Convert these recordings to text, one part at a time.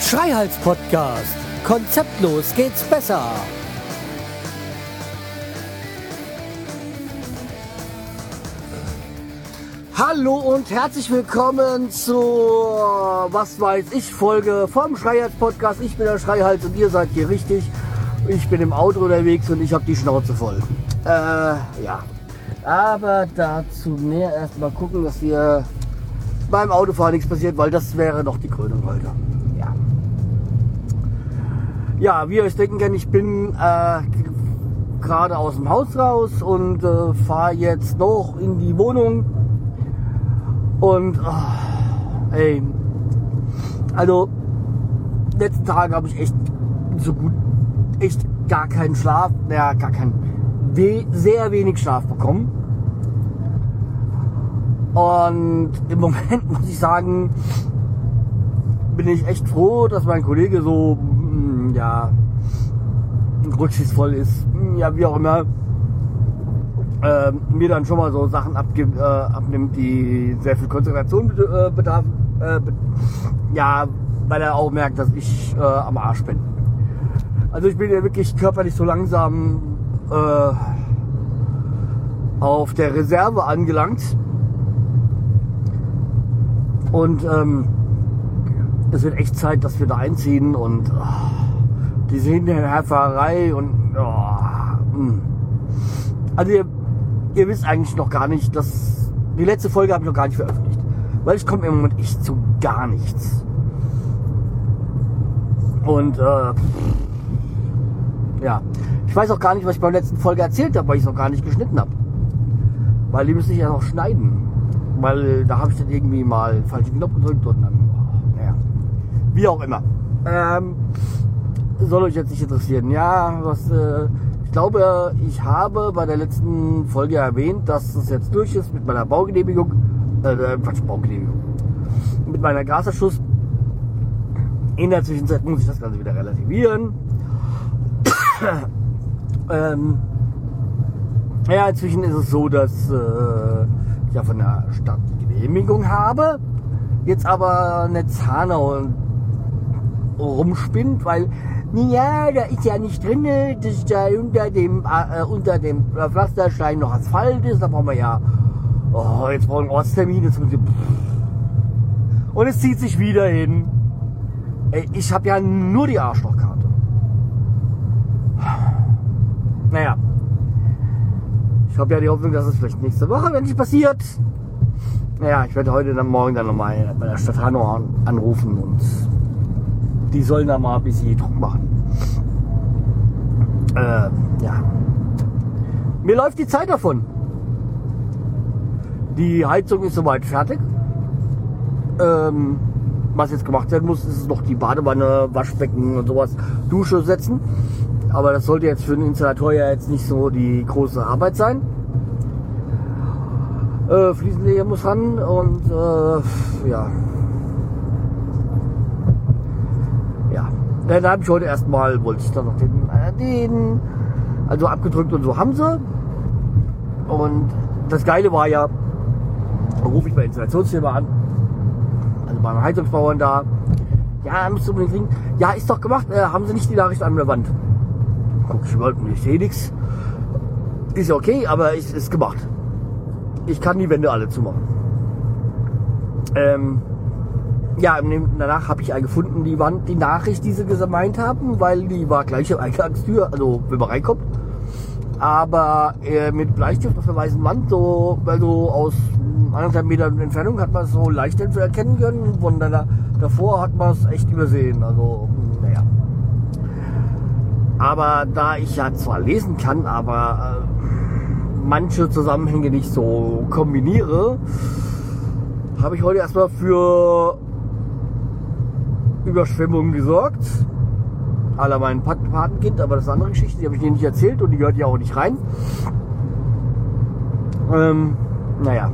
Schreihals Podcast. Konzeptlos geht's besser. Hallo und herzlich willkommen zur, was weiß ich, Folge vom Schreihals Podcast. Ich bin der Schreihals und ihr seid hier richtig. Ich bin im Auto unterwegs und ich habe die Schnauze voll. Äh, ja. Aber dazu mehr erstmal gucken, dass hier beim Autofahren nichts passiert, weil das wäre doch die Krönung heute. Ja. Ja, wie ihr euch denken könnt, ich bin äh, gerade aus dem Haus raus und äh, fahre jetzt noch in die Wohnung. Und oh, ey, also letzten Tagen habe ich echt so gut, echt gar keinen Schlaf, naja, gar keinen, we sehr wenig Schlaf bekommen. Und im Moment muss ich sagen, bin ich echt froh, dass mein Kollege so, mm, ja, rücksichtsvoll ist, mm, ja, wie auch immer, äh, mir dann schon mal so Sachen abgibt, äh, abnimmt, die sehr viel Konzentration äh, bedarf. Äh, be ja, weil er auch merkt, dass ich äh, am Arsch bin. Also ich bin ja wirklich körperlich so langsam äh, auf der Reserve angelangt. Und ähm, es wird echt Zeit, dass wir da einziehen und oh, diese Hinterherfahrerei und oh, also ihr, ihr wisst eigentlich noch gar nicht, dass die letzte Folge habe ich noch gar nicht veröffentlicht, weil ich komme im Moment echt zu gar nichts. Und äh, ja, ich weiß auch gar nicht, was ich beim letzten Folge erzählt habe, weil ich es noch gar nicht geschnitten habe. Weil die müsste ich ja noch schneiden. Weil da habe ich dann irgendwie mal den falschen Knopf gedrückt und dann, oh, naja, wie auch immer. Ähm, soll euch jetzt nicht interessieren. Ja, was, äh, ich glaube, ich habe bei der letzten Folge erwähnt, dass es jetzt durch ist mit meiner Baugenehmigung, äh, Quatsch, Baugenehmigung, mit meiner Gaserschuss. In der Zwischenzeit muss ich das Ganze wieder relativieren. Ähm, ja, inzwischen ist es so, dass äh, ich ja von der Stadt die Genehmigung habe, jetzt aber eine Zahnau rumspinnt, weil ja, da ist ja nicht drin, dass da unter dem äh, unter dem Pflasterstein noch Asphalt ist, da brauchen wir ja oh, jetzt brauchen wir Ortstermin, jetzt und es zieht sich wieder hin. Ich habe ja nur die Arschlochkarte. Naja. Ich habe ja die Hoffnung, dass es vielleicht nächste Woche, wenn nicht passiert. Naja, ich werde heute dann morgen dann nochmal bei der Stadt Hanau anrufen und die sollen da mal ein bisschen Druck machen. Äh, ja. Mir läuft die Zeit davon. Die Heizung ist soweit fertig. Ähm, was jetzt gemacht werden muss, ist noch die Badewanne, Waschbecken und sowas, Dusche setzen. Aber das sollte jetzt für den Installateur ja jetzt nicht so die große Arbeit sein. Äh, Fliesenleger muss ran und äh, ja. Ja. Dann habe ich heute erstmal, wollte ich dann noch den, äh, den, also abgedrückt und so haben sie. Und das Geile war ja, rufe ich bei Installationsfirma an, also beim Heizungsbauern da, ja, müsst du unbedingt kriegen. Ja, ist doch gemacht, äh, haben sie nicht die Nachricht an der Wand. Guck ich mal, ich sehe nichts. Ist okay, aber es ist gemacht. Ich kann die Wände alle zumachen. Ähm, ja, danach habe ich einen gefunden, die Wand, die Nachricht, die sie gemeint haben, weil die war gleich am Eingangstür, also wenn man reinkommt. Aber äh, mit Bleistift auf der weißen Wand, so, weil so aus anderthalb Metern Entfernung hat man es so leicht erkennen können. Von da, davor hat man es echt übersehen. Also. Aber da ich ja zwar lesen kann, aber äh, manche Zusammenhänge nicht so kombiniere, habe ich heute erstmal für Überschwemmungen gesorgt. Aller mein Patenkind, aber das ist eine andere Geschichte, die habe ich dir nicht erzählt und die gehört ja auch nicht rein. Ähm, naja.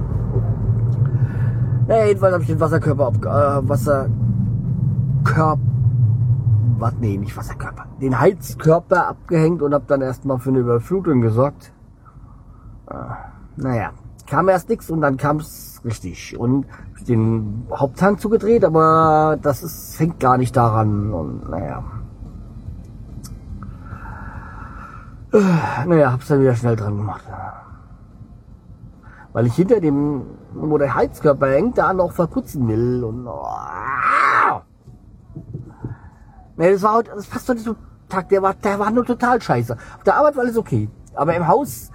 Naja, jedenfalls habe ich den Wasserkörper ab, äh, Wasserkörper, was, nee, nicht Wasserkörper, den Heizkörper abgehängt und habe dann erstmal für eine Überflutung gesorgt. naja, kam erst nichts und dann kam es richtig. Und den Haupthand zugedreht, aber das ist, fängt gar nicht daran. Und naja. Naja, hab's dann wieder schnell dran gemacht. Weil ich hinter dem, wo der Heizkörper hängt, da noch verputzen will. Und oh. Nee, das war heute, das passt heute so Tag, der war, der war nur total scheiße. Auf der Arbeit war alles okay. Aber im Haus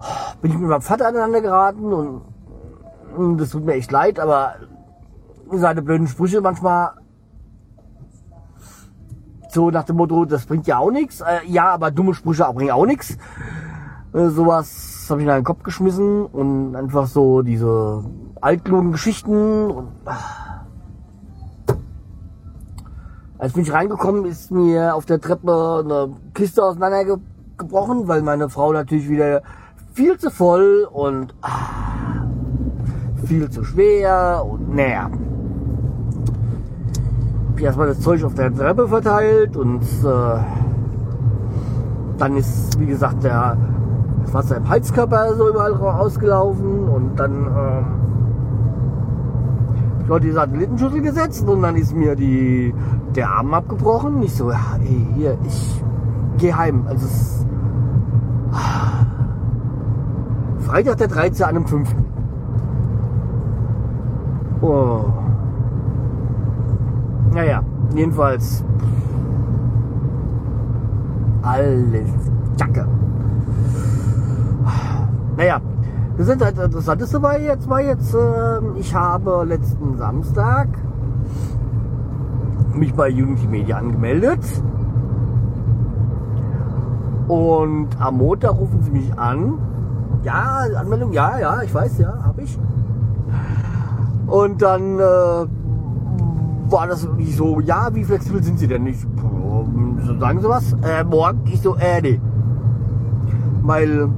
oh, bin ich mit meinem Vater aneinander geraten und, und das tut mir echt leid, aber seine blöden Sprüche manchmal so nach dem Motto, das bringt ja auch nichts. Äh, ja, aber dumme Sprüche bringen auch nichts. Äh, sowas habe ich in den Kopf geschmissen und einfach so diese altklugen Geschichten und ach, als bin ich reingekommen, ist mir auf der Treppe eine Kiste auseinandergebrochen, weil meine Frau natürlich wieder viel zu voll und ah, viel zu schwer und naja. Ich erstmal das Zeug auf der Treppe verteilt und äh, dann ist, wie gesagt, der das Wasser im Heizkörper so überall ausgelaufen und dann ähm, habe die Satellitenschüssel gesetzt und dann ist mir die, der Arm abgebrochen. Ich so, ja, ey, hier, ich gehe heim. Also es, ah. Freitag der 13. an dem 5. Oh. Naja, jedenfalls alles Jacke. Naja, das sind halt Interessanteste war jetzt war jetzt, äh, ich habe letzten Samstag mich bei Unity Media angemeldet. Und am Montag rufen sie mich an. Ja, Anmeldung, ja, ja, ich weiß, ja, habe ich. Und dann äh, war das so, ja, wie flexibel sind sie denn? Ich, so, sagen sie was? Äh, morgen? Ich so, äh, nee. Weil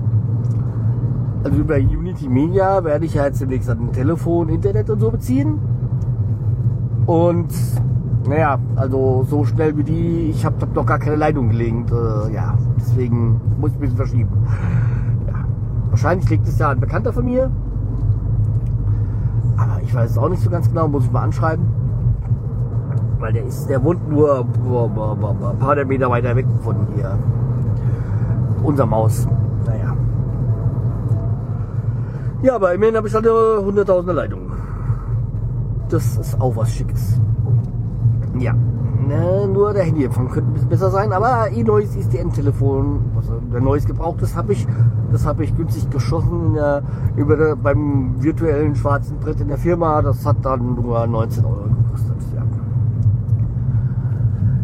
also über Unity Media werde ich ja jetzt demnächst an Telefon, Internet und so beziehen. Und naja, also so schnell wie die, ich habe hab noch gar keine Leitung gelegt. Äh, ja, deswegen muss ich ein bisschen verschieben. Ja, wahrscheinlich liegt es ja ein Bekannter von mir. Aber ich weiß es auch nicht so ganz genau, muss ich mal anschreiben. Weil der ist, der wohnt nur ein paar Meter weiter weg von hier. Unser Maus. Ja, aber immerhin habe ich halt eine hunderttausende Leitung. Das ist auch was Schickes. Ja, ne, nur der Handyempfang könnte ein bisschen besser sein, aber eNoise ist die Endtelefon, also der neues gebrauchtes habe ich, das habe ich günstig geschossen der, über der, beim virtuellen schwarzen Brett in der Firma. Das hat dann nur 19 Euro gekostet. Ja,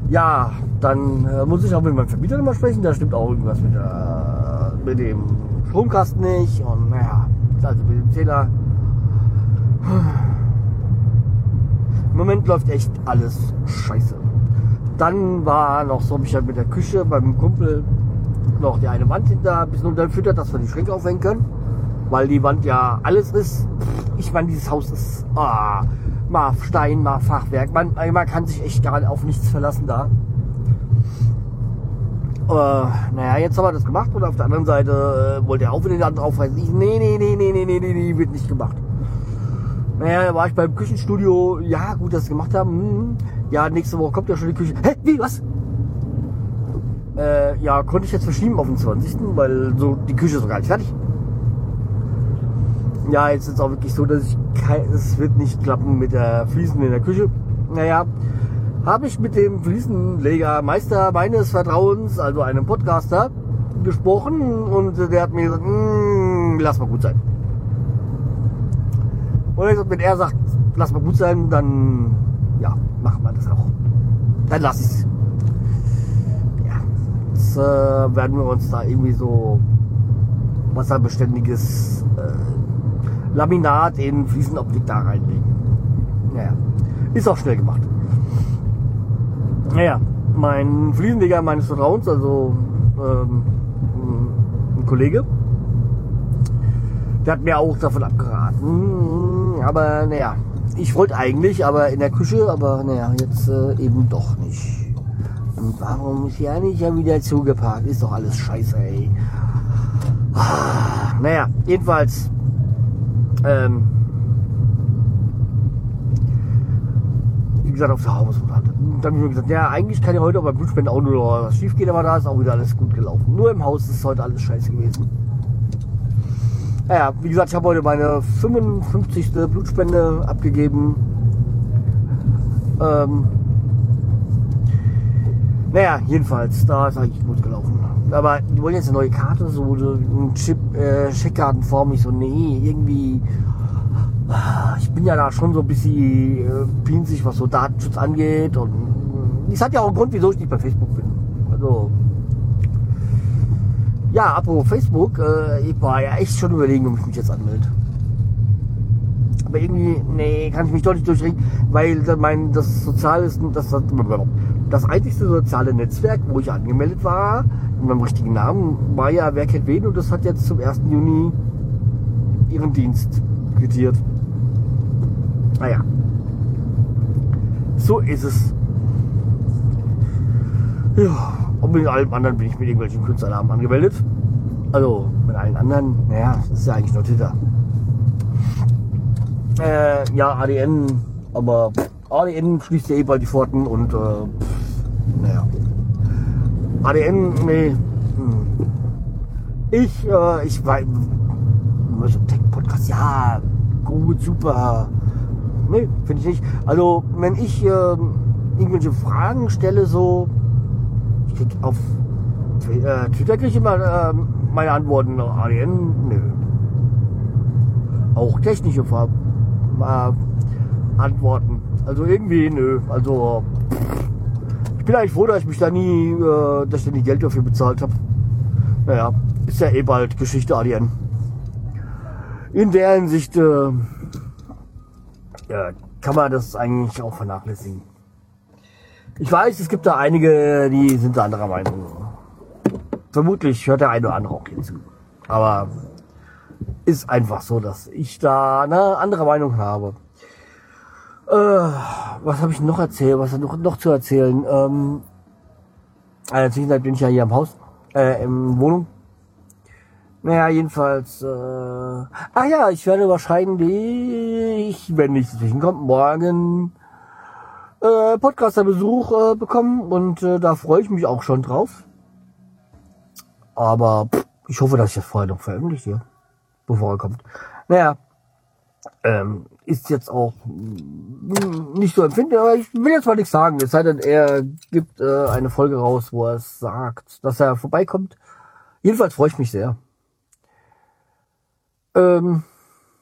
ja dann äh, muss ich auch mit meinem Vermieter nochmal sprechen. Da stimmt auch irgendwas mit, der, mit dem Stromkasten nicht und naja also mit dem Zähler. Im Moment läuft echt alles scheiße. Dann war noch so, ich halt mit der Küche beim Kumpel noch die eine Wand hinter ein bisschen unterfüttert, dass wir die Schränke aufhängen können. Weil die Wand ja alles ist. Ich meine, dieses Haus ist ah, mal Stein, mal Fachwerk. Man, man kann sich echt gar auf nichts verlassen da. Äh, naja, jetzt haben wir das gemacht und auf der anderen Seite äh, wollte er auch wieder die Hand draufreißen. Ich, nee, nee, nee, nee, nee, nee, nee, nee, wird nicht gemacht. Naja, da war ich beim Küchenstudio. Ja, gut, dass sie gemacht haben. Hm, ja, nächste Woche kommt ja schon die Küche. Hä, wie, was? Äh, ja, konnte ich jetzt verschieben auf den 20. Weil so die Küche ist noch gar nicht fertig. Ja, jetzt ist es auch wirklich so, dass ich kein, es wird nicht klappen mit der Fliesen in der Küche. Naja, habe ich mit dem Fliesenlegermeister meines Vertrauens, also einem Podcaster, gesprochen und der hat mir gesagt, mm, lass mal gut sein. Und gesagt, wenn er sagt, lass mal gut sein, dann ja, machen wir das auch. Dann lass ich's. Ja, jetzt äh, werden wir uns da irgendwie so wasserbeständiges äh, Laminat in Fliesenoptik da reinlegen. Naja, ist auch schnell gemacht. Naja, mein Fliesenleger meines Vertrauens, also ähm, ein Kollege, der hat mir auch davon abgeraten. Aber naja, ich wollte eigentlich, aber in der Küche, aber naja, jetzt äh, eben doch nicht. Und warum ist ja nicht ja wieder zugeparkt? Ist doch alles scheiße, ey. Naja, jedenfalls, ähm, wie gesagt, auf der Hausmutter. Dann habe ich mir gesagt, ja, eigentlich kann ja heute auch beim Blutspenden auch nur was schief gehen, aber da ist auch wieder alles gut gelaufen. Nur im Haus ist heute alles scheiße gewesen. Naja, wie gesagt, ich habe heute meine 55. Blutspende abgegeben. Ähm, naja, jedenfalls, da ist eigentlich gut gelaufen. Aber die wollen jetzt eine neue Karte, so ein Chip, äh, Checkkartenform. Ich so, nee, irgendwie. Ich bin ja da schon so ein bisschen äh, pinzig, was so Datenschutz angeht. Und das hat ja auch einen Grund, wieso ich nicht bei Facebook bin. Also. Ja, apropos Facebook, äh, ich war ja echt schon überlegen, ob ich mich jetzt anmelde. Aber irgendwie, nee, kann ich mich doch nicht durchringen, weil mein, das soziale, das, das, einzigste soziale Netzwerk, wo ich angemeldet war, in meinem richtigen Namen, war ja Wer kennt wen und das hat jetzt zum 1. Juni ihren Dienst quittiert. Naja. So ist es. Ja, und mit allem anderen bin ich mit irgendwelchen Künstlernamen angemeldet. Also mit allen anderen, naja, das ist ja eigentlich nur Twitter. Äh, ja, ADN, aber ADN schließt ja eh bald die Pforten und äh, naja. ADN, nee. Hm. Ich, äh, ich war so Tech-Podcast, ja, gut, super. Nee, finde ich nicht. Also, wenn ich äh, irgendwelche Fragen stelle, so, auf äh, Twitter kriege ich immer äh, meine Antworten. ADN, nö. Auch technische. Äh, Antworten. Also irgendwie, nö. Also ich bin eigentlich froh, dass ich mich da nie, äh, dass ich da nie Geld dafür bezahlt habe. Naja, ist ja eh bald Geschichte ADN. In der Hinsicht kann man das eigentlich auch vernachlässigen. Ich weiß, es gibt da einige, die sind da anderer Meinung. Vermutlich hört der eine oder andere auch hinzu. Aber ist einfach so, dass ich da eine andere Meinung habe. Äh, was habe ich noch erzählt? Was noch, noch zu erzählen? Ähm, also Zwischenzeit bin ich ja hier im Haus, äh, im Wohnung. Naja, jedenfalls, äh, ah ja, ich werde wahrscheinlich, wenn nichts dazwischen kommt, morgen äh, Podcaster-Besuch äh, bekommen und äh, da freue ich mich auch schon drauf. Aber pff, ich hoffe, dass ich das vorher noch veröffentliche, bevor er kommt. Naja, ähm, ist jetzt auch hm, nicht so empfindlich, aber ich will jetzt mal nichts sagen. Es sei denn, er gibt äh, eine Folge raus, wo er es sagt, dass er vorbeikommt. Jedenfalls freue ich mich sehr. Ähm,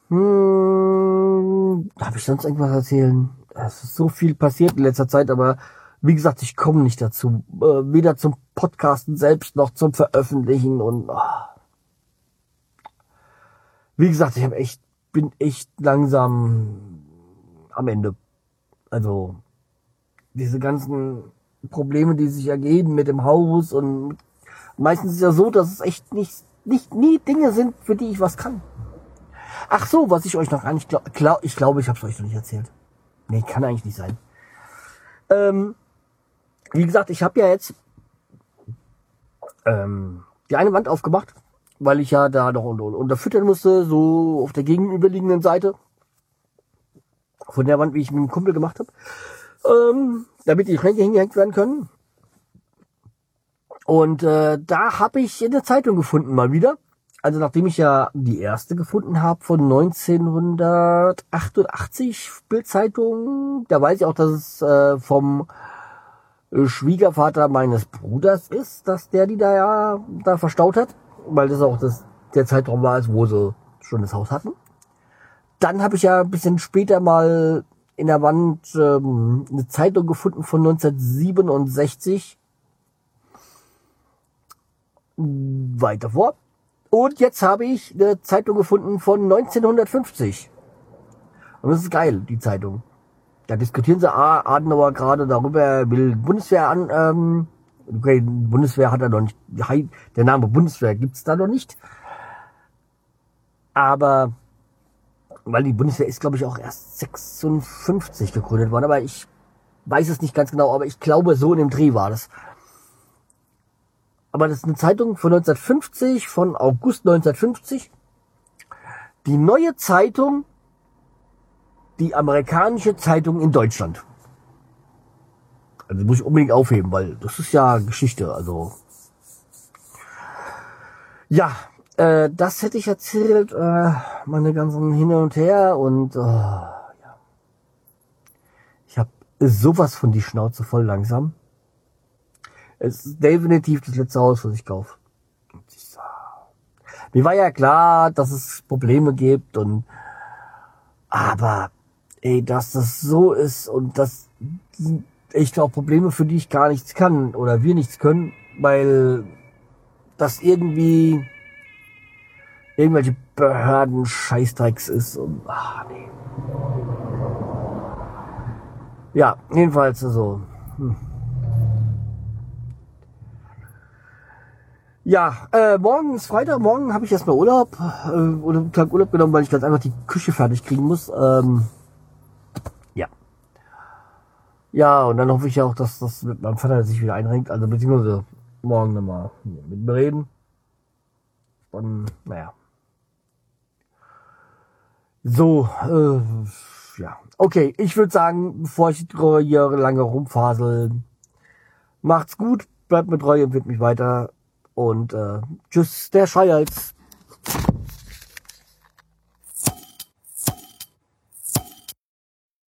hm, Habe ich sonst irgendwas erzählen? Es ist so viel passiert in letzter Zeit, aber wie gesagt, ich komme nicht dazu. Äh, weder zum Podcasten selbst noch zum Veröffentlichen und oh. wie gesagt, ich habe echt bin echt langsam am Ende. Also diese ganzen Probleme, die sich ergeben mit dem Haus und meistens ist ja so, dass es echt nicht, nicht nie Dinge sind, für die ich was kann. Ach so, was ich euch noch gar nicht glaube, glaub, ich glaube, ich habe es euch noch nicht erzählt. Nee, kann eigentlich nicht sein. Ähm, wie gesagt, ich habe ja jetzt ähm, die eine Wand aufgemacht weil ich ja da noch unter, unterfüttern musste, so auf der gegenüberliegenden Seite von der Wand, wie ich mit dem Kumpel gemacht habe, ähm, damit die Schränke hingehängt werden können. Und äh, da habe ich in der Zeitung gefunden mal wieder. Also nachdem ich ja die erste gefunden habe von 1988 Bildzeitung, da weiß ich auch, dass es äh, vom Schwiegervater meines Bruders ist, dass der die da ja da verstaut hat weil das auch das, der Zeitraum war, wo sie schon das Haus hatten. Dann habe ich ja ein bisschen später mal in der Wand ähm, eine Zeitung gefunden von 1967. Weiter vor. Und jetzt habe ich eine Zeitung gefunden von 1950. Und das ist geil, die Zeitung. Da diskutieren sie Adenauer gerade darüber, will Bundeswehr an, ähm, Okay, Bundeswehr hat er noch nicht, der Name Bundeswehr gibt's da noch nicht. Aber, weil die Bundeswehr ist, glaube ich, auch erst 56 gegründet worden, aber ich weiß es nicht ganz genau, aber ich glaube, so in dem Dreh war das. Aber das ist eine Zeitung von 1950, von August 1950. Die neue Zeitung, die amerikanische Zeitung in Deutschland. Also muss ich unbedingt aufheben, weil das ist ja Geschichte. Also ja, äh, das hätte ich erzählt, äh, meine ganzen Hin und Her und äh, ja. ich habe sowas von die Schnauze voll langsam. Es ist definitiv das letzte Haus, was ich kaufe. Mir war ja klar, dass es Probleme gibt und aber ey, dass das so ist und dass echt auch Probleme, für die ich gar nichts kann oder wir nichts können, weil das irgendwie irgendwelche Behörden Scheißdrecks ist und ach nee. Ja, jedenfalls so. Hm. Ja, äh, morgen ist Freitag, morgen habe ich erstmal Urlaub äh, oder einen Tag Urlaub genommen, weil ich ganz einfach die Küche fertig kriegen muss. Ähm, ja. Ja, und dann hoffe ich auch, dass das mit meinem Vater sich wieder einrenkt, also beziehungsweise morgen nochmal mit mir reden. Und naja. So, äh, ja. Okay, ich würde sagen, bevor ich hier lange rumfasel, macht's gut, bleibt mir treu und wird mich weiter und äh, tschüss, der Schreihals.